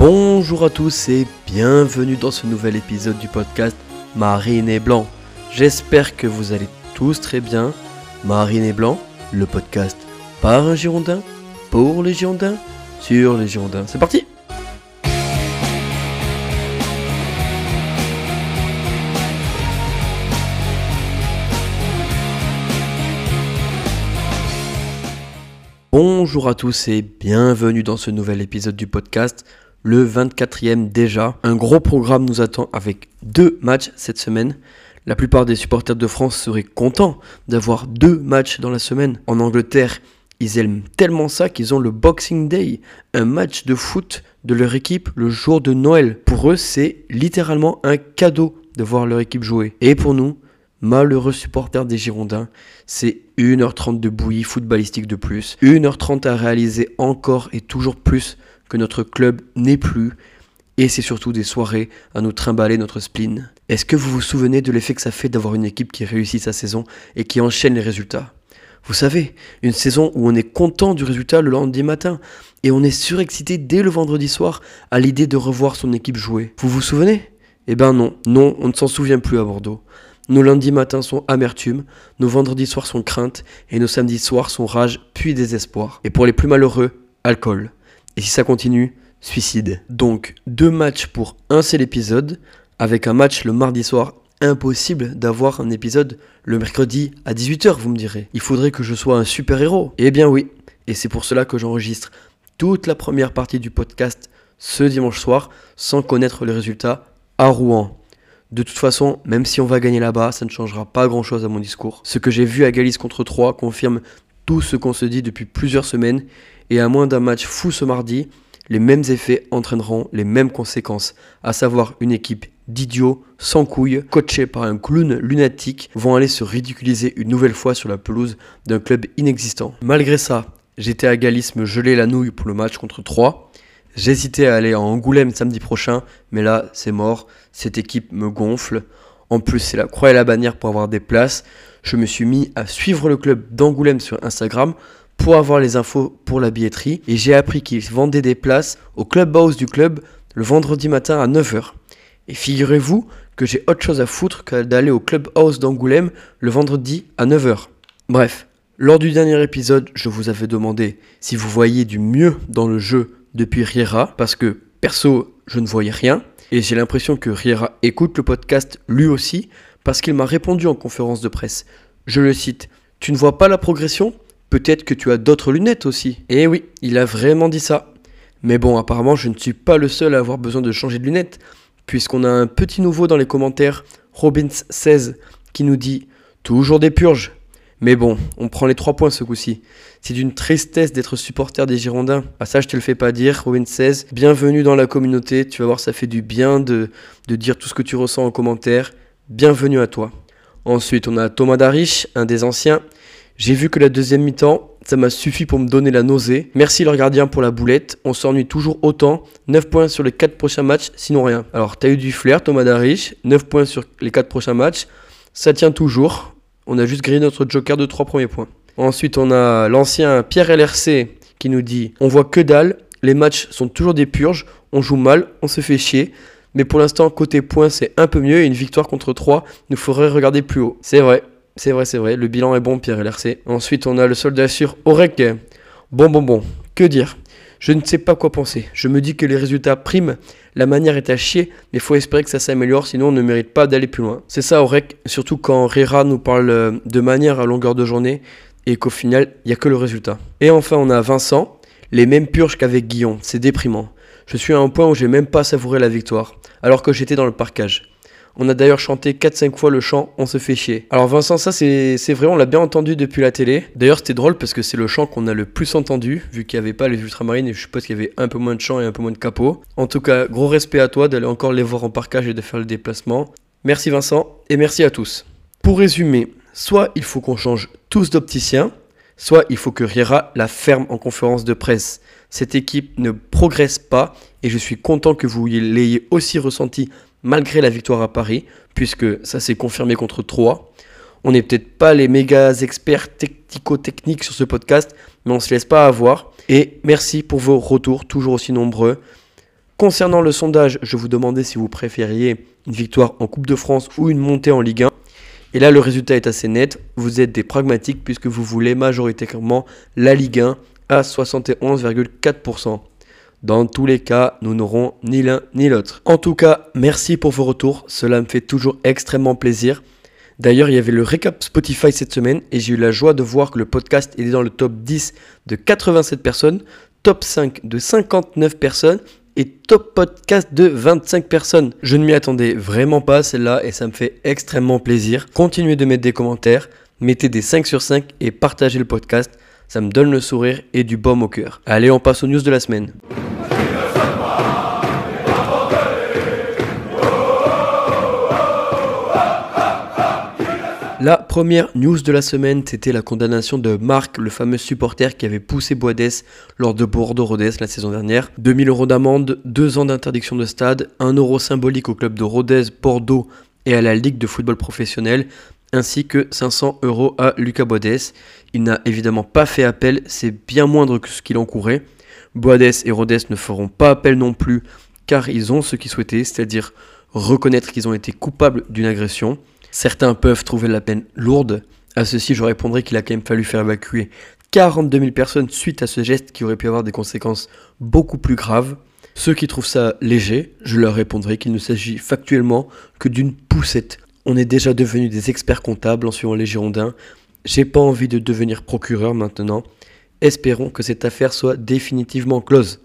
Bonjour à tous et bienvenue dans ce nouvel épisode du podcast Marine et Blanc. J'espère que vous allez tous très bien. Marine et Blanc, le podcast par un Girondin, pour les Girondins, sur les Girondins. C'est parti Bonjour à tous et bienvenue dans ce nouvel épisode du podcast, le 24e déjà. Un gros programme nous attend avec deux matchs cette semaine. La plupart des supporters de France seraient contents d'avoir deux matchs dans la semaine. En Angleterre, ils aiment tellement ça qu'ils ont le Boxing Day, un match de foot de leur équipe le jour de Noël. Pour eux, c'est littéralement un cadeau de voir leur équipe jouer. Et pour nous, malheureux supporters des Girondins, c'est 1h30 de bouillie footballistique de plus, 1h30 à réaliser encore et toujours plus que notre club n'est plus, et c'est surtout des soirées à nous trimballer notre spleen. Est-ce que vous vous souvenez de l'effet que ça fait d'avoir une équipe qui réussit sa saison et qui enchaîne les résultats? Vous savez, une saison où on est content du résultat le lundi matin et on est surexcité dès le vendredi soir à l'idée de revoir son équipe jouer. Vous vous souvenez? Eh ben non, non, on ne s'en souvient plus à Bordeaux. Nos lundis matins sont amertume, nos vendredis soirs sont crainte, et nos samedis soirs sont rage puis désespoir. Et pour les plus malheureux, alcool. Et si ça continue, suicide. Donc, deux matchs pour un seul épisode, avec un match le mardi soir. Impossible d'avoir un épisode le mercredi à 18h, vous me direz. Il faudrait que je sois un super-héros. Eh bien oui, et c'est pour cela que j'enregistre toute la première partie du podcast ce dimanche soir, sans connaître les résultats à Rouen. De toute façon, même si on va gagner là-bas, ça ne changera pas grand-chose à mon discours. Ce que j'ai vu à Galice contre 3 confirme tout ce qu'on se dit depuis plusieurs semaines, et à moins d'un match fou ce mardi, les mêmes effets entraîneront les mêmes conséquences, à savoir une équipe d'idiots sans couilles, coachés par un clown lunatique, vont aller se ridiculiser une nouvelle fois sur la pelouse d'un club inexistant. Malgré ça, j'étais à Galice me geler la nouille pour le match contre 3, J'hésitais à aller à Angoulême samedi prochain, mais là, c'est mort. Cette équipe me gonfle. En plus, c'est la croix et la bannière pour avoir des places. Je me suis mis à suivre le club d'Angoulême sur Instagram pour avoir les infos pour la billetterie et j'ai appris qu'ils vendaient des places au clubhouse du club le vendredi matin à 9h. Et figurez-vous que j'ai autre chose à foutre que d'aller au clubhouse d'Angoulême le vendredi à 9h. Bref, lors du dernier épisode, je vous avais demandé si vous voyez du mieux dans le jeu depuis Riera parce que perso, je ne voyais rien. Et j'ai l'impression que Riera écoute le podcast lui aussi parce qu'il m'a répondu en conférence de presse. Je le cite Tu ne vois pas la progression? Peut-être que tu as d'autres lunettes aussi. Eh oui, il a vraiment dit ça. Mais bon, apparemment, je ne suis pas le seul à avoir besoin de changer de lunettes, puisqu'on a un petit nouveau dans les commentaires, Robins16, qui nous dit Toujours des purges, mais bon, on prend les trois points ce coup-ci. C'est d'une tristesse d'être supporter des Girondins. Ah ça, je te le fais pas dire, Robin 16. Bienvenue dans la communauté. Tu vas voir, ça fait du bien de, de dire tout ce que tu ressens en commentaire. Bienvenue à toi. Ensuite, on a Thomas Darich, un des anciens. J'ai vu que la deuxième mi-temps, ça m'a suffi pour me donner la nausée. Merci leur gardien pour la boulette. On s'ennuie toujours autant. 9 points sur les 4 prochains matchs, sinon rien. Alors, t'as eu du flair, Thomas Darich. 9 points sur les 4 prochains matchs. Ça tient toujours. On a juste grillé notre joker de 3 premiers points. Ensuite, on a l'ancien Pierre LRC qui nous dit On voit que dalle, les matchs sont toujours des purges, on joue mal, on se fait chier. Mais pour l'instant, côté points, c'est un peu mieux et une victoire contre 3 nous ferait regarder plus haut. C'est vrai, c'est vrai, c'est vrai. Le bilan est bon, Pierre LRC. Ensuite, on a le soldat sur Orek. Bon, bon, bon. Que dire? Je ne sais pas quoi penser. Je me dis que les résultats priment la manière est à chier, mais faut espérer que ça s'améliore, sinon on ne mérite pas d'aller plus loin. C'est ça, Aurek, surtout quand Rera nous parle euh, de manière à longueur de journée et qu'au final, il n'y a que le résultat. Et enfin, on a Vincent, les mêmes purges qu'avec Guillon, c'est déprimant. Je suis à un point où j'ai même pas savouré la victoire, alors que j'étais dans le parcage. On a d'ailleurs chanté 4-5 fois le chant On se fait chier. Alors Vincent, ça c'est vrai, on l'a bien entendu depuis la télé. D'ailleurs c'était drôle parce que c'est le chant qu'on a le plus entendu, vu qu'il n'y avait pas les ultramarines et je suppose qu'il y avait un peu moins de chant et un peu moins de capot. En tout cas, gros respect à toi d'aller encore les voir en parcage et de faire le déplacement. Merci Vincent et merci à tous. Pour résumer, soit il faut qu'on change tous d'opticien, soit il faut que Riera la ferme en conférence de presse. Cette équipe ne progresse pas et je suis content que vous l'ayez aussi ressenti malgré la victoire à Paris, puisque ça s'est confirmé contre 3. On n'est peut-être pas les méga experts technico-techniques sur ce podcast, mais on ne se laisse pas avoir. Et merci pour vos retours, toujours aussi nombreux. Concernant le sondage, je vous demandais si vous préfériez une victoire en Coupe de France ou une montée en Ligue 1. Et là, le résultat est assez net. Vous êtes des pragmatiques puisque vous voulez majoritairement la Ligue 1 à 71,4%. Dans tous les cas, nous n'aurons ni l'un ni l'autre. En tout cas, merci pour vos retours. Cela me fait toujours extrêmement plaisir. D'ailleurs, il y avait le récap Spotify cette semaine et j'ai eu la joie de voir que le podcast est dans le top 10 de 87 personnes, top 5 de 59 personnes et top podcast de 25 personnes. Je ne m'y attendais vraiment pas celle-là et ça me fait extrêmement plaisir. Continuez de mettre des commentaires, mettez des 5 sur 5 et partagez le podcast. Ça me donne le sourire et du baume au cœur. Allez, on passe aux news de la semaine. La première news de la semaine, c'était la condamnation de Marc, le fameux supporter qui avait poussé Boadès lors de Bordeaux-Rodez la saison dernière. 2000 euros d'amende, 2 ans d'interdiction de stade, 1 euro symbolique au club de Rodez, Bordeaux et à la Ligue de football professionnel, ainsi que 500 euros à Lucas Boadès. Il n'a évidemment pas fait appel, c'est bien moindre que ce qu'il encourait. Boadès et Rodez ne feront pas appel non plus, car ils ont ce qu'ils souhaitaient, c'est-à-dire reconnaître qu'ils ont été coupables d'une agression. Certains peuvent trouver la peine lourde. À ceci, je répondrai qu'il a quand même fallu faire évacuer 42 000 personnes suite à ce geste qui aurait pu avoir des conséquences beaucoup plus graves. Ceux qui trouvent ça léger, je leur répondrai qu'il ne s'agit factuellement que d'une poussette. On est déjà devenus des experts comptables en suivant les Girondins. J'ai pas envie de devenir procureur maintenant. Espérons que cette affaire soit définitivement close.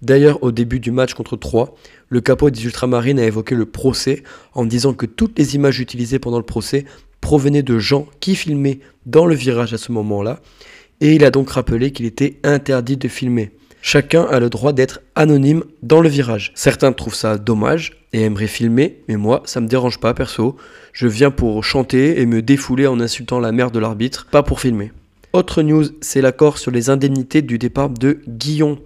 D'ailleurs, au début du match contre 3, le capot des Ultramarines a évoqué le procès en disant que toutes les images utilisées pendant le procès provenaient de gens qui filmaient dans le virage à ce moment-là, et il a donc rappelé qu'il était interdit de filmer. Chacun a le droit d'être anonyme dans le virage. Certains trouvent ça dommage et aimeraient filmer, mais moi, ça me dérange pas perso. Je viens pour chanter et me défouler en insultant la mère de l'arbitre, pas pour filmer. Autre news, c'est l'accord sur les indemnités du départ de Guillon.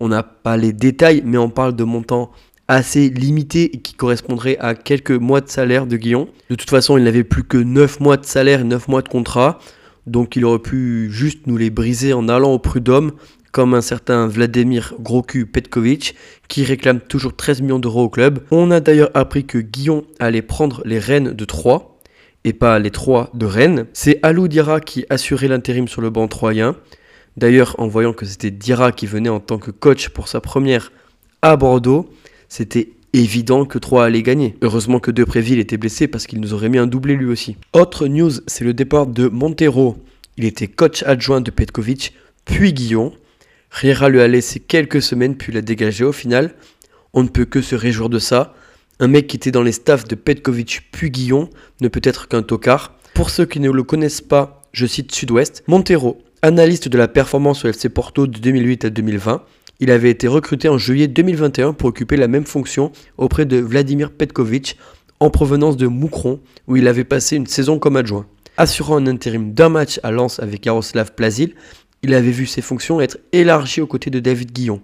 On n'a pas les détails, mais on parle de montants assez limité et qui correspondrait à quelques mois de salaire de Guillon. De toute façon, il n'avait plus que 9 mois de salaire et 9 mois de contrat. Donc il aurait pu juste nous les briser en allant au prud'homme, comme un certain Vladimir Groku Petkovic, qui réclame toujours 13 millions d'euros au club. On a d'ailleurs appris que Guillon allait prendre les rênes de Troyes, et pas les Trois de Rennes. C'est Alou Dira qui assurait l'intérim sur le banc troyen. D'ailleurs, en voyant que c'était Dira qui venait en tant que coach pour sa première à Bordeaux, c'était évident que 3 allait gagner. Heureusement que Depréville était blessé parce qu'il nous aurait mis un doublé lui aussi. Autre news, c'est le départ de Montero. Il était coach adjoint de Petkovic, puis Guillon. Riera lui a laissé quelques semaines puis l'a dégagé au final. On ne peut que se réjouir de ça. Un mec qui était dans les staffs de Petkovic puis Guillon ne peut être qu'un tocard. Pour ceux qui ne le connaissent pas, je cite Sud-Ouest, Montero, analyste de la performance au FC Porto de 2008 à 2020, il avait été recruté en juillet 2021 pour occuper la même fonction auprès de Vladimir Petkovic en provenance de Moucron où il avait passé une saison comme adjoint. Assurant un intérim d'un match à Lens avec Jaroslav Plazil, il avait vu ses fonctions être élargies aux côtés de David Guillon.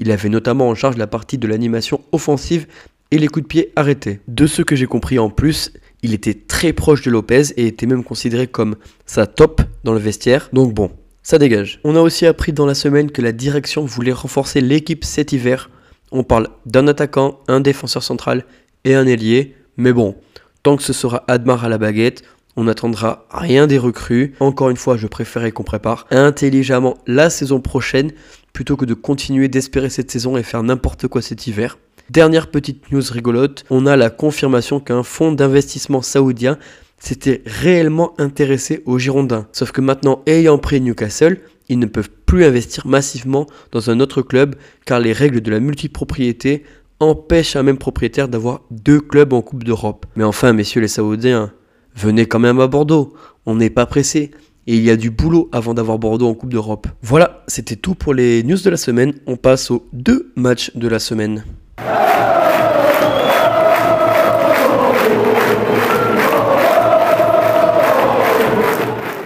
Il avait notamment en charge la partie de l'animation offensive et les coups de pied arrêtés. De ce que j'ai compris en plus, il était très proche de Lopez et était même considéré comme sa top dans le vestiaire. Donc bon, ça dégage. On a aussi appris dans la semaine que la direction voulait renforcer l'équipe cet hiver. On parle d'un attaquant, un défenseur central et un ailier. Mais bon, tant que ce sera Admar à la baguette, on n'attendra rien des recrues. Encore une fois, je préférais qu'on prépare intelligemment la saison prochaine plutôt que de continuer d'espérer cette saison et faire n'importe quoi cet hiver. Dernière petite news rigolote, on a la confirmation qu'un fonds d'investissement saoudien s'était réellement intéressé aux Girondins. Sauf que maintenant, ayant pris Newcastle, ils ne peuvent plus investir massivement dans un autre club car les règles de la multipropriété empêchent un même propriétaire d'avoir deux clubs en Coupe d'Europe. Mais enfin, messieurs les Saoudiens, venez quand même à Bordeaux, on n'est pas pressé. Et il y a du boulot avant d'avoir Bordeaux en Coupe d'Europe. Voilà, c'était tout pour les news de la semaine. On passe aux deux matchs de la semaine.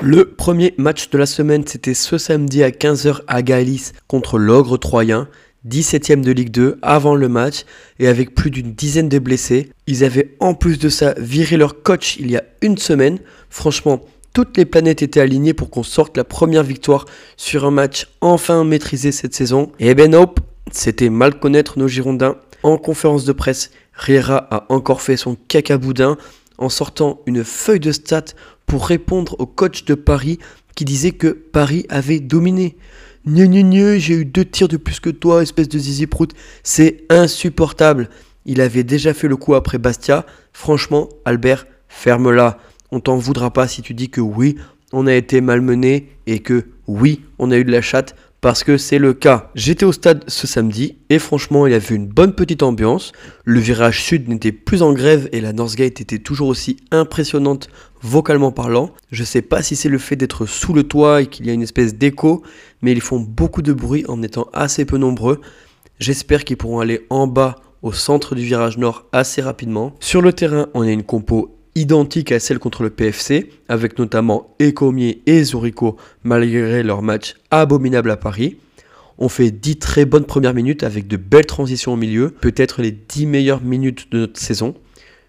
Le premier match de la semaine, c'était ce samedi à 15h à Galis contre l'Ogre Troyen, 17ème de Ligue 2, avant le match, et avec plus d'une dizaine de blessés. Ils avaient en plus de ça viré leur coach il y a une semaine. Franchement, toutes les planètes étaient alignées pour qu'on sorte la première victoire sur un match enfin maîtrisé cette saison. Et ben nope, c'était mal connaître nos Girondins. En conférence de presse, Riera a encore fait son cacaboudin en sortant une feuille de stats pour répondre au coach de Paris qui disait que Paris avait dominé. Gne gne gne, j'ai eu deux tirs de plus que toi, espèce de zizi prout. C'est insupportable. Il avait déjà fait le coup après Bastia. Franchement, Albert, ferme-la. On t'en voudra pas si tu dis que oui, on a été malmené et que oui, on a eu de la chatte parce que c'est le cas. J'étais au stade ce samedi et franchement, il y avait une bonne petite ambiance. Le virage sud n'était plus en grève et la Northgate était toujours aussi impressionnante vocalement parlant. Je sais pas si c'est le fait d'être sous le toit et qu'il y a une espèce d'écho, mais ils font beaucoup de bruit en étant assez peu nombreux. J'espère qu'ils pourront aller en bas au centre du virage nord assez rapidement. Sur le terrain, on a une compo identique à celle contre le PFC, avec notamment Ecomier et Zurico malgré leur match abominable à Paris. On fait 10 très bonnes premières minutes avec de belles transitions au milieu, peut-être les 10 meilleures minutes de notre saison.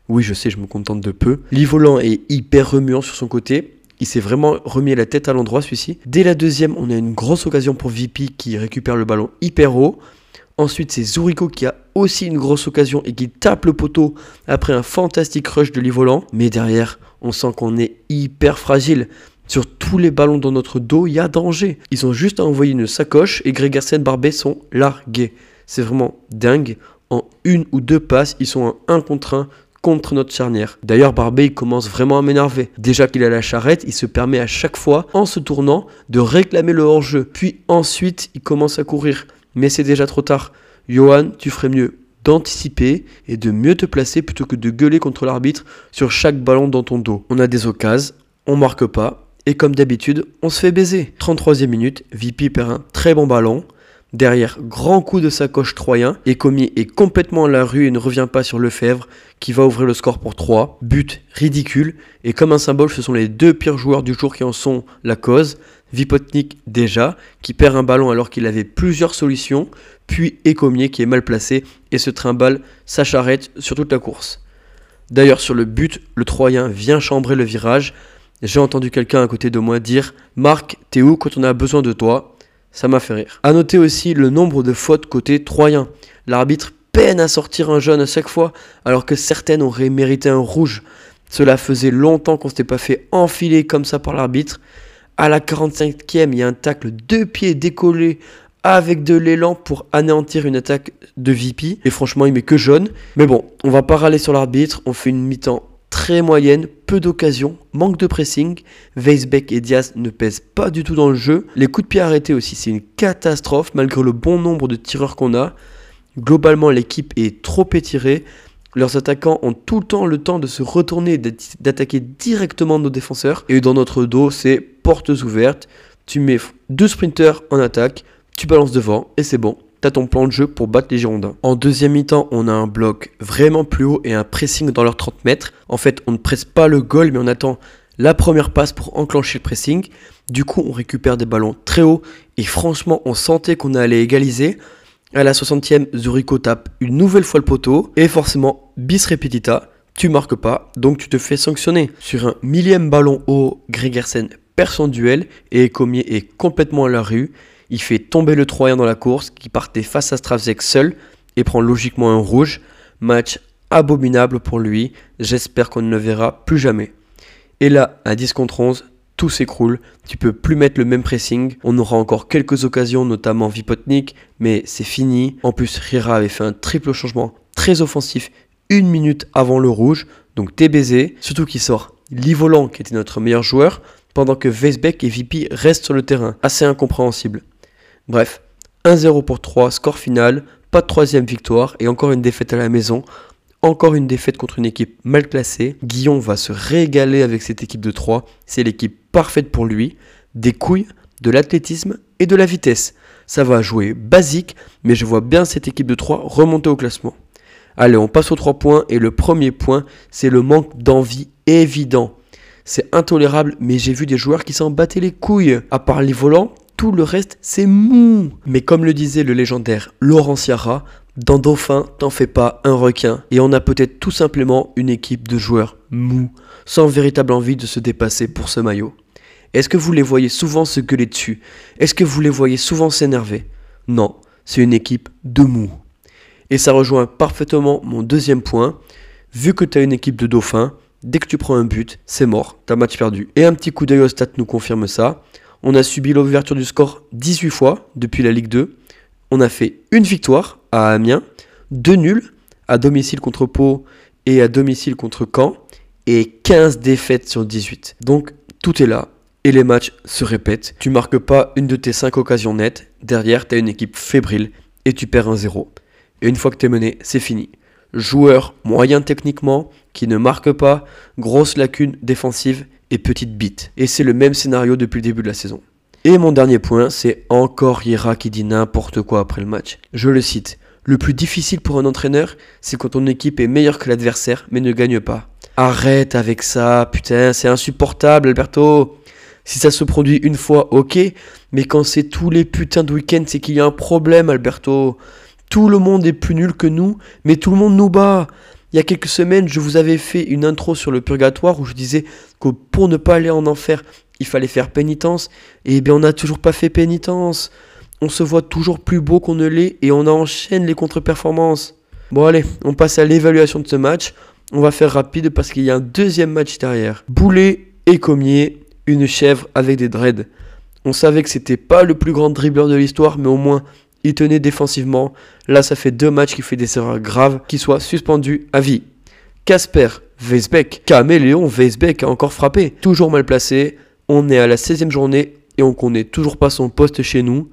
Oui, je sais, je me contente de peu. Livolant est hyper remuant sur son côté. Il s'est vraiment remis la tête à l'endroit celui-ci. Dès la deuxième, on a une grosse occasion pour VP qui récupère le ballon hyper haut. Ensuite, c'est Zurico qui a aussi une grosse occasion et qui tape le poteau après un fantastique rush de Livolant. Mais derrière, on sent qu'on est hyper fragile. Sur tous les ballons dans notre dos, il y a danger. Ils ont juste à envoyer une sacoche et Gregersen Barbet sont largués. C'est vraiment dingue. En une ou deux passes, ils sont en un contre un contre notre charnière. D'ailleurs, Barbet commence vraiment à m'énerver. Déjà qu'il a la charrette, il se permet à chaque fois, en se tournant, de réclamer le hors-jeu. Puis ensuite, il commence à courir mais c'est déjà trop tard. Johan, tu ferais mieux d'anticiper et de mieux te placer plutôt que de gueuler contre l'arbitre sur chaque ballon dans ton dos. On a des occasions, on marque pas, et comme d'habitude, on se fait baiser. 33e minute, VP perd un très bon ballon. Derrière, grand coup de sacoche troyen, et est complètement à la rue et ne revient pas sur Lefebvre, qui va ouvrir le score pour 3. But ridicule, et comme un symbole, ce sont les deux pires joueurs du jour qui en sont la cause. Vipotnik déjà, qui perd un ballon alors qu'il avait plusieurs solutions, puis Ecomier qui est mal placé et se trimballe sa charrette sur toute la course. D'ailleurs sur le but, le Troyen vient chambrer le virage. J'ai entendu quelqu'un à côté de moi dire Marc, t'es où quand on a besoin de toi? Ça m'a fait rire. A noter aussi le nombre de fautes côté Troyen. L'arbitre peine à sortir un jaune à chaque fois, alors que certaines auraient mérité un rouge. Cela faisait longtemps qu'on s'était pas fait enfiler comme ça par l'arbitre. À la 45e, il y a un tacle deux pieds décollé avec de l'élan pour anéantir une attaque de VP. Et franchement, il met que jaune. Mais bon, on va pas râler sur l'arbitre. On fait une mi-temps très moyenne, peu d'occasions, manque de pressing. Weisbeck et Diaz ne pèsent pas du tout dans le jeu. Les coups de pied arrêtés aussi, c'est une catastrophe malgré le bon nombre de tireurs qu'on a. Globalement, l'équipe est trop étirée. Leurs attaquants ont tout le temps le temps de se retourner et d'attaquer directement nos défenseurs. Et dans notre dos, c'est portes ouvertes. Tu mets deux sprinters en attaque, tu balances devant et c'est bon. T'as ton plan de jeu pour battre les Girondins. En deuxième mi-temps, on a un bloc vraiment plus haut et un pressing dans leurs 30 mètres. En fait, on ne presse pas le goal, mais on attend la première passe pour enclencher le pressing. Du coup, on récupère des ballons très hauts et franchement, on sentait qu'on allait égaliser. À la 60e, Zurico tape une nouvelle fois le poteau. Et forcément, bis repetita, tu marques pas, donc tu te fais sanctionner. Sur un millième ballon haut, Gregersen perd son duel et Comier est complètement à la rue. Il fait tomber le Troyen dans la course qui partait face à Stravzek seul et prend logiquement un rouge. Match abominable pour lui. J'espère qu'on ne le verra plus jamais. Et là, à 10 contre 11, tout s'écroule. Tu peux plus mettre le même pressing. On aura encore quelques occasions, notamment Vipotnik, mais c'est fini. En plus, Rira avait fait un triple changement très offensif une minute avant le rouge, donc t'es baisé. Surtout qu'il sort Livolant, qui était notre meilleur joueur, pendant que Weisbeck et VP restent sur le terrain. Assez incompréhensible. Bref, 1-0 pour 3, score final, pas de troisième victoire et encore une défaite à la maison. Encore une défaite contre une équipe mal classée. Guillon va se régaler avec cette équipe de 3. C'est l'équipe parfaite pour lui. Des couilles, de l'athlétisme et de la vitesse. Ça va jouer basique, mais je vois bien cette équipe de 3 remonter au classement. Allez, on passe aux 3 points et le premier point, c'est le manque d'envie évident. C'est intolérable, mais j'ai vu des joueurs qui s'en battaient les couilles. À part les volants, tout le reste, c'est mou. Mais comme le disait le légendaire Laurent Ciara, dans Dauphin, t'en fais pas un requin. Et on a peut-être tout simplement une équipe de joueurs mous, sans véritable envie de se dépasser pour ce maillot. Est-ce que vous les voyez souvent se gueuler dessus? Est-ce que vous les voyez souvent s'énerver? Non, c'est une équipe de mou. Et ça rejoint parfaitement mon deuxième point. Vu que tu as une équipe de dauphins, dès que tu prends un but, c'est mort, t'as match perdu. Et un petit coup d'œil au stat nous confirme ça. On a subi l'ouverture du score 18 fois depuis la Ligue 2. On a fait une victoire à Amiens, deux nuls à domicile contre Pau et à domicile contre Caen, et 15 défaites sur 18. Donc tout est là, et les matchs se répètent. Tu marques pas une de tes 5 occasions nettes, derrière tu as une équipe fébrile, et tu perds un 0. Et une fois que tu es mené, c'est fini. Joueur moyen techniquement, qui ne marque pas, grosse lacune défensive et petite bite. Et c'est le même scénario depuis le début de la saison. Et mon dernier point, c'est encore Yera qui dit n'importe quoi après le match. Je le cite. Le plus difficile pour un entraîneur, c'est quand ton équipe est meilleure que l'adversaire mais ne gagne pas. Arrête avec ça, putain, c'est insupportable Alberto. Si ça se produit une fois, ok, mais quand c'est tous les putains de week-ends, c'est qu'il y a un problème Alberto. Tout le monde est plus nul que nous, mais tout le monde nous bat. Il y a quelques semaines, je vous avais fait une intro sur le purgatoire où je disais que pour ne pas aller en enfer, il fallait faire pénitence. Et eh bien, on n'a toujours pas fait pénitence. On se voit toujours plus beau qu'on ne l'est et on enchaîne les contre-performances. Bon, allez, on passe à l'évaluation de ce match. On va faire rapide parce qu'il y a un deuxième match derrière. Boulet et Commier, une chèvre avec des dreads. On savait que c'était pas le plus grand dribbleur de l'histoire, mais au moins il tenait défensivement. Là, ça fait deux matchs qui fait des erreurs graves, qui soient suspendus à vie. Casper Weisbeck, Caméléon Weisbeck a encore frappé. Toujours mal placé. On est à la 16e journée et on connaît toujours pas son poste chez nous.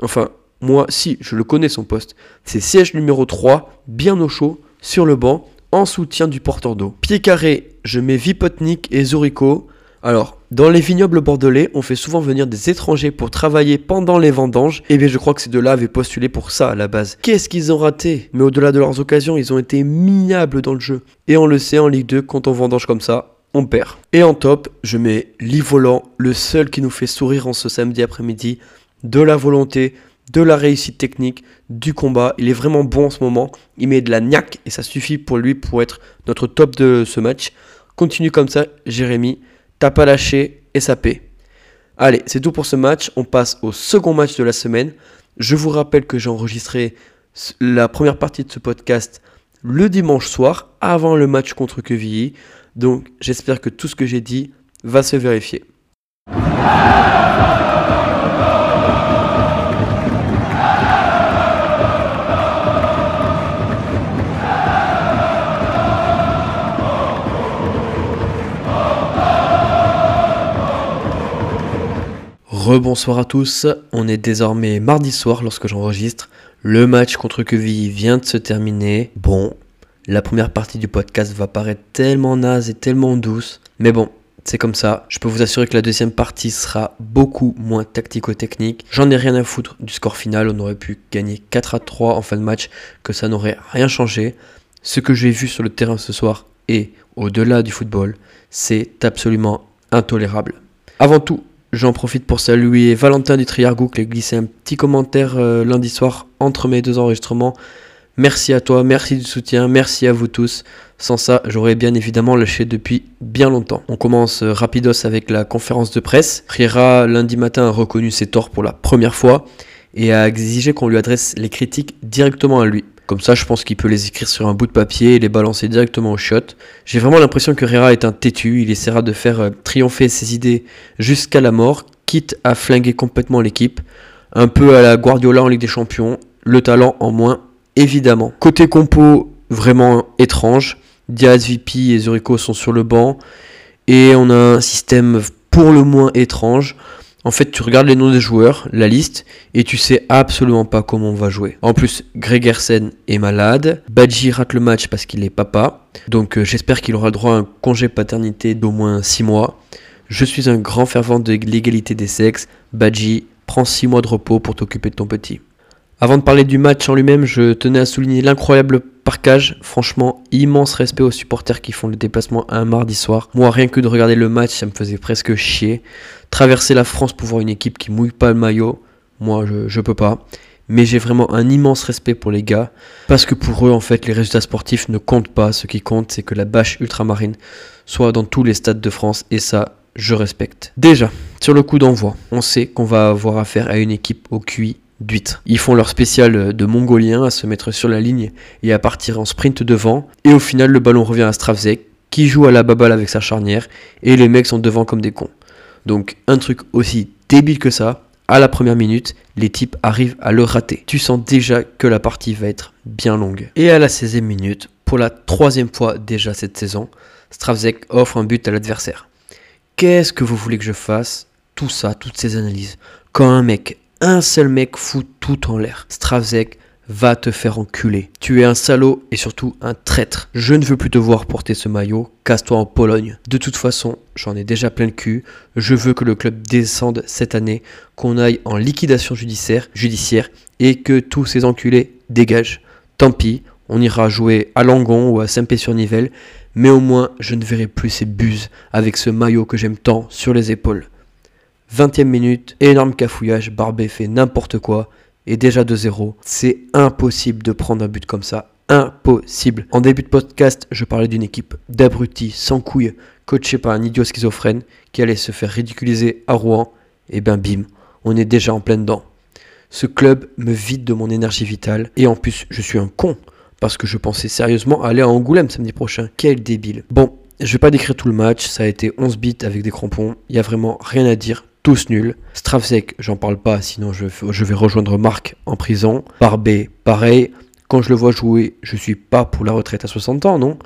Enfin, moi, si, je le connais son poste. C'est siège numéro 3, bien au chaud, sur le banc, en soutien du porteur d'eau. Pied carré, je mets Vipotnik et Zorico. Alors, dans les vignobles bordelais, on fait souvent venir des étrangers pour travailler pendant les vendanges. Et eh bien, je crois que ces deux-là avaient postulé pour ça à la base. Qu'est-ce qu'ils ont raté? Mais au-delà de leurs occasions, ils ont été minables dans le jeu. Et on le sait en Ligue 2, quand on vendange comme ça, on perd. Et en top, je mets Volant, le seul qui nous fait sourire en ce samedi après-midi. De la volonté, de la réussite technique, du combat. Il est vraiment bon en ce moment. Il met de la niaque et ça suffit pour lui pour être notre top de ce match. Continue comme ça, Jérémy. T'as pas lâché et ça paie. Allez, c'est tout pour ce match. On passe au second match de la semaine. Je vous rappelle que j'ai enregistré la première partie de ce podcast le dimanche soir, avant le match contre Quevilly. Donc j'espère que tout ce que j'ai dit va se vérifier. Rebonsoir à tous, on est désormais mardi soir lorsque j'enregistre. Le match contre Quevilly vient de se terminer. Bon, la première partie du podcast va paraître tellement naze et tellement douce. Mais bon, c'est comme ça. Je peux vous assurer que la deuxième partie sera beaucoup moins tactico-technique. J'en ai rien à foutre du score final. On aurait pu gagner 4 à 3 en fin de match, que ça n'aurait rien changé. Ce que j'ai vu sur le terrain ce soir et au-delà du football, c'est absolument intolérable. Avant tout, J'en profite pour saluer Valentin du Triargou qui a un petit commentaire euh, lundi soir entre mes deux enregistrements. Merci à toi, merci du soutien, merci à vous tous. Sans ça, j'aurais bien évidemment lâché depuis bien longtemps. On commence euh, rapidos avec la conférence de presse. Riera, lundi matin, a reconnu ses torts pour la première fois et a exigé qu'on lui adresse les critiques directement à lui. Comme ça, je pense qu'il peut les écrire sur un bout de papier et les balancer directement au shot. J'ai vraiment l'impression que Rera est un têtu. Il essaiera de faire euh, triompher ses idées jusqu'à la mort, quitte à flinguer complètement l'équipe. Un peu à la Guardiola en Ligue des Champions. Le talent en moins, évidemment. Côté compo, vraiment étrange. Diaz, VP et Zurico sont sur le banc. Et on a un système pour le moins étrange. En fait, tu regardes les noms des joueurs, la liste, et tu sais absolument pas comment on va jouer. En plus, Gregersen est malade. Badji rate le match parce qu'il est papa. Donc euh, j'espère qu'il aura droit à un congé paternité d'au moins 6 mois. Je suis un grand fervent de l'égalité des sexes. Badji, prends 6 mois de repos pour t'occuper de ton petit. Avant de parler du match en lui-même, je tenais à souligner l'incroyable parcage. Franchement, immense respect aux supporters qui font le déplacement un mardi soir. Moi, rien que de regarder le match, ça me faisait presque chier. Traverser la France pour voir une équipe qui mouille pas le maillot, moi, je, peux pas. Mais j'ai vraiment un immense respect pour les gars. Parce que pour eux, en fait, les résultats sportifs ne comptent pas. Ce qui compte, c'est que la bâche ultramarine soit dans tous les stades de France. Et ça, je respecte. Déjà, sur le coup d'envoi, on sait qu'on va avoir affaire à une équipe au QI Ils font leur spécial de mongolien à se mettre sur la ligne et à partir en sprint devant. Et au final, le ballon revient à Stravzek qui joue à la baballe avec sa charnière et les mecs sont devant comme des cons. Donc un truc aussi débile que ça, à la première minute, les types arrivent à le rater. Tu sens déjà que la partie va être bien longue. Et à la 16e minute, pour la troisième fois déjà cette saison, Stravzek offre un but à l'adversaire. Qu'est-ce que vous voulez que je fasse? Tout ça, toutes ces analyses. Quand un mec, un seul mec fout tout en l'air. Stravzek va te faire enculer. Tu es un salaud et surtout un traître. Je ne veux plus te voir porter ce maillot, casse-toi en Pologne. De toute façon, j'en ai déjà plein le cul. Je veux que le club descende cette année, qu'on aille en liquidation judiciaire, judiciaire et que tous ces enculés dégagent. Tant pis, on ira jouer à Langon ou à Saint-Pé-sur-Nivelle, mais au moins je ne verrai plus ces buses avec ce maillot que j'aime tant sur les épaules. 20 e minute, énorme cafouillage, Barbet fait n'importe quoi, et déjà 2-0. C'est impossible de prendre un but comme ça. Impossible. En début de podcast, je parlais d'une équipe d'abrutis sans couilles, coachée par un idiot schizophrène qui allait se faire ridiculiser à Rouen. Et ben bim, on est déjà en plein dedans. Ce club me vide de mon énergie vitale et en plus je suis un con parce que je pensais sérieusement aller à Angoulême samedi prochain. Quel débile. Bon, je vais pas décrire tout le match, ça a été 11 bits avec des crampons, il y a vraiment rien à dire tous nuls. Stravsek, j'en parle pas, sinon je, vais rejoindre Marc en prison. Barbé, pareil. Quand je le vois jouer, je suis pas pour la retraite à 60 ans, non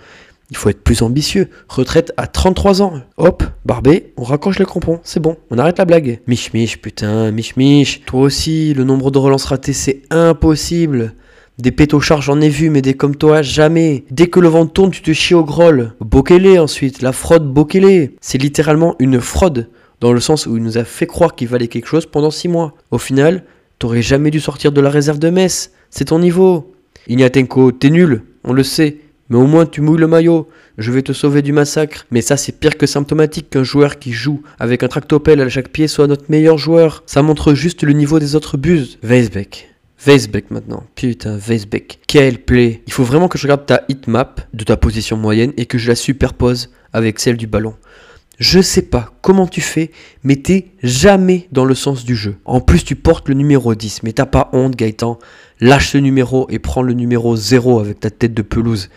Il faut être plus ambitieux. Retraite à 33 ans. Hop, Barbé, on raccroche les crampons, c'est bon, on arrête la blague. Mich mich, putain, mich. Toi aussi, le nombre de relances ratées, c'est impossible. Des pétochards, j'en ai vu, mais des comme toi, jamais. Dès que le vent tourne, tu te chies au groll. Bokele ensuite, la fraude Bokele. C'est littéralement une fraude dans le sens où il nous a fait croire qu'il valait quelque chose pendant 6 mois. Au final, t'aurais jamais dû sortir de la réserve de Metz, c'est ton niveau. Ignatenko, t'es nul, on le sait, mais au moins tu mouilles le maillot, je vais te sauver du massacre. Mais ça c'est pire que symptomatique qu'un joueur qui joue avec un tractopelle à chaque pied soit notre meilleur joueur. Ça montre juste le niveau des autres buses. Weisbeck. Weisbeck maintenant. Putain, Weisbeck. Quel play. Il faut vraiment que je regarde ta hitmap de ta position moyenne et que je la superpose avec celle du ballon. Je sais pas comment tu fais, mais t'es jamais dans le sens du jeu. En plus, tu portes le numéro 10, mais t'as pas honte, Gaëtan. Lâche ce numéro et prends le numéro 0 avec ta tête de pelouse.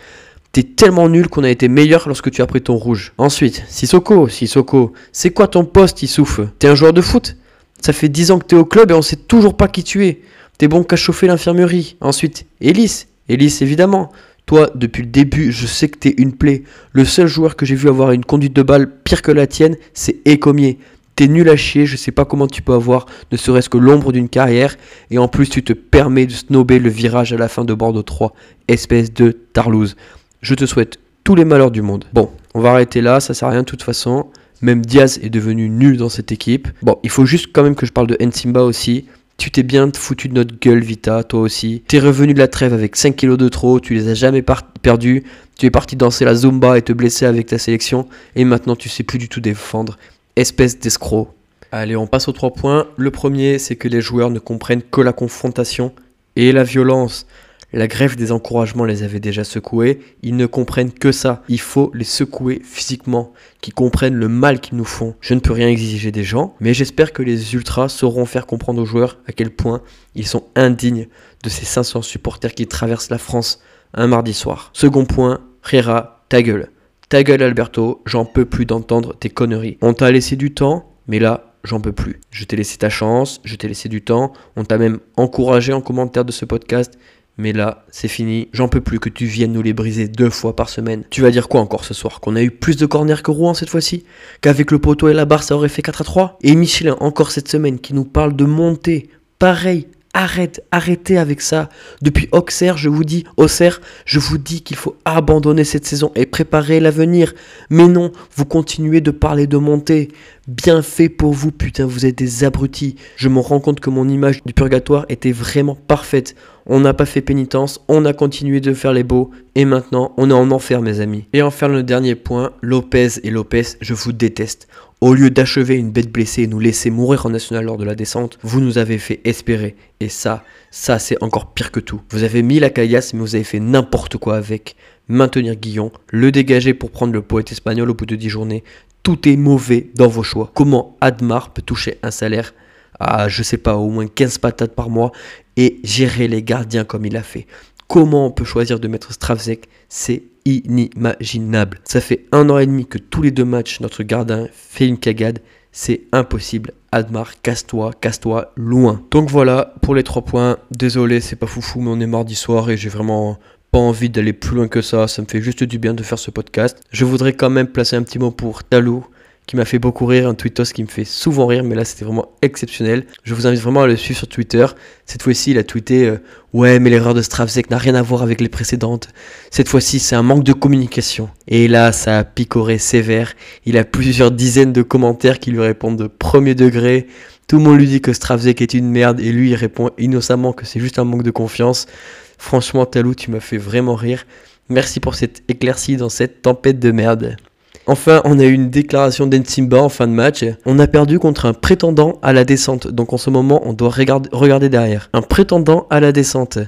T'es tellement nul qu'on a été meilleur lorsque tu as pris ton rouge. Ensuite, Sissoko, Sissoko, c'est quoi ton poste, Issouf T'es un joueur de foot? Ça fait 10 ans que t'es au club et on sait toujours pas qui tu es. T'es bon qu'à chauffer l'infirmerie. Ensuite, Elise. Elise, évidemment. Toi, depuis le début, je sais que t'es une plaie. Le seul joueur que j'ai vu avoir une conduite de balle pire que la tienne, c'est Ecomier. T'es nul à chier, je sais pas comment tu peux avoir ne serait-ce que l'ombre d'une carrière, et en plus tu te permets de snober le virage à la fin de Bordeaux 3, espèce de tarlouse. Je te souhaite tous les malheurs du monde. Bon, on va arrêter là, ça sert à rien de toute façon. Même Diaz est devenu nul dans cette équipe. Bon, il faut juste quand même que je parle de Nsimba aussi. Tu t'es bien foutu de notre gueule, Vita, toi aussi. T'es revenu de la trêve avec 5 kilos de trop, tu les as jamais perdus. Tu es parti danser la Zumba et te blesser avec ta sélection. Et maintenant, tu sais plus du tout défendre. Espèce d'escroc. Allez, on passe aux 3 points. Le premier, c'est que les joueurs ne comprennent que la confrontation et la violence. La grève des encouragements les avait déjà secoués, ils ne comprennent que ça. Il faut les secouer physiquement, qu'ils comprennent le mal qu'ils nous font. Je ne peux rien exiger des gens, mais j'espère que les ultras sauront faire comprendre aux joueurs à quel point ils sont indignes de ces 500 supporters qui traversent la France un mardi soir. Second point, Rera, ta gueule. Ta gueule Alberto, j'en peux plus d'entendre tes conneries. On t'a laissé du temps, mais là, j'en peux plus. Je t'ai laissé ta chance, je t'ai laissé du temps, on t'a même encouragé en commentaire de ce podcast, mais là, c'est fini. J'en peux plus que tu viennes nous les briser deux fois par semaine. Tu vas dire quoi encore ce soir? Qu'on a eu plus de corners que Rouen cette fois-ci? Qu'avec le poteau et la barre, ça aurait fait 4 à 3 Et Michelin, encore cette semaine, qui nous parle de monter. Pareil, Arrête, arrêtez avec ça. Depuis Auxerre, je vous dis, Auxerre, je vous dis qu'il faut abandonner cette saison et préparer l'avenir. Mais non, vous continuez de parler de monter. Bien fait pour vous, putain, vous êtes des abrutis. Je me rends compte que mon image du purgatoire était vraiment parfaite. On n'a pas fait pénitence, on a continué de faire les beaux, et maintenant on est en enfer, mes amis. Et enfin, le dernier point, Lopez et Lopez, je vous déteste. Au lieu d'achever une bête blessée et nous laisser mourir en national lors de la descente, vous nous avez fait espérer. Et ça, ça c'est encore pire que tout. Vous avez mis la caillasse, mais vous avez fait n'importe quoi avec. Maintenir Guillon, le dégager pour prendre le poète espagnol au bout de 10 journées. Tout est mauvais dans vos choix. Comment Admar peut toucher un salaire à, je sais pas, au moins 15 patates par mois et gérer les gardiens comme il a fait? Comment on peut choisir de mettre Stravzek C'est inimaginable. Ça fait un an et demi que tous les deux matchs, notre gardien fait une cagade. C'est impossible. Admar, casse-toi, casse-toi loin. Donc voilà, pour les trois points. Désolé, c'est pas foufou, mais on est mardi soir et j'ai vraiment pas envie d'aller plus loin que ça. Ça me fait juste du bien de faire ce podcast. Je voudrais quand même placer un petit mot pour Talou qui m'a fait beaucoup rire, un tweetos qui me fait souvent rire, mais là c'était vraiment exceptionnel. Je vous invite vraiment à le suivre sur Twitter. Cette fois-ci, il a tweeté euh, Ouais, mais l'erreur de Stravzek n'a rien à voir avec les précédentes. Cette fois-ci, c'est un manque de communication. Et là, ça a picoré sévère. Il a plusieurs dizaines de commentaires qui lui répondent de premier degré. Tout le monde lui dit que Stravzek est une merde et lui il répond innocemment que c'est juste un manque de confiance. Franchement, Talou, tu m'as fait vraiment rire. Merci pour cette éclaircie dans cette tempête de merde. Enfin, on a eu une déclaration d'Ensimba en fin de match. On a perdu contre un prétendant à la descente. Donc en ce moment, on doit regarder derrière. Un prétendant à la descente.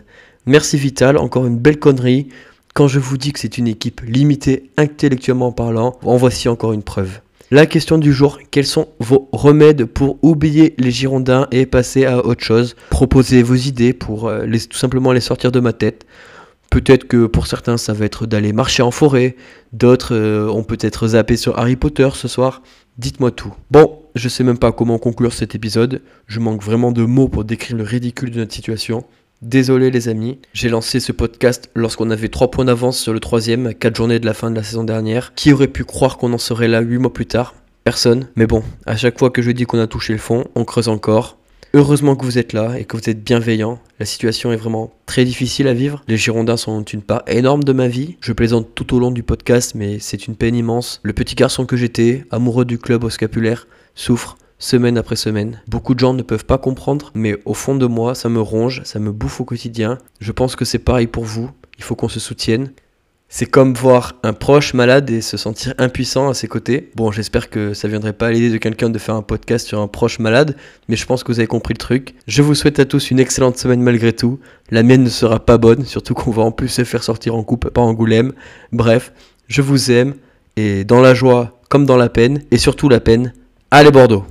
Merci Vital, encore une belle connerie. Quand je vous dis que c'est une équipe limitée intellectuellement parlant, en voici encore une preuve. La question du jour, quels sont vos remèdes pour oublier les Girondins et passer à autre chose? Proposez vos idées pour euh, tout simplement les sortir de ma tête. Peut-être que pour certains, ça va être d'aller marcher en forêt. D'autres euh, ont peut-être zappé sur Harry Potter ce soir. Dites-moi tout. Bon, je sais même pas comment conclure cet épisode. Je manque vraiment de mots pour décrire le ridicule de notre situation. Désolé les amis, j'ai lancé ce podcast lorsqu'on avait 3 points d'avance sur le troisième, 4 journées de la fin de la saison dernière. Qui aurait pu croire qu'on en serait là 8 mois plus tard? Personne. Mais bon, à chaque fois que je dis qu'on a touché le fond, on creuse encore. Heureusement que vous êtes là et que vous êtes bienveillants. La situation est vraiment très difficile à vivre. Les Girondins sont une part énorme de ma vie. Je plaisante tout au long du podcast, mais c'est une peine immense. Le petit garçon que j'étais, amoureux du club au scapulaire, souffre semaine après semaine. Beaucoup de gens ne peuvent pas comprendre, mais au fond de moi, ça me ronge, ça me bouffe au quotidien. Je pense que c'est pareil pour vous. Il faut qu'on se soutienne. C'est comme voir un proche malade et se sentir impuissant à ses côtés. Bon, j'espère que ça viendrait pas à l'idée de quelqu'un de faire un podcast sur un proche malade, mais je pense que vous avez compris le truc. Je vous souhaite à tous une excellente semaine malgré tout. La mienne ne sera pas bonne, surtout qu'on va en plus se faire sortir en coupe par Angoulême. Bref, je vous aime, et dans la joie comme dans la peine, et surtout la peine, allez Bordeaux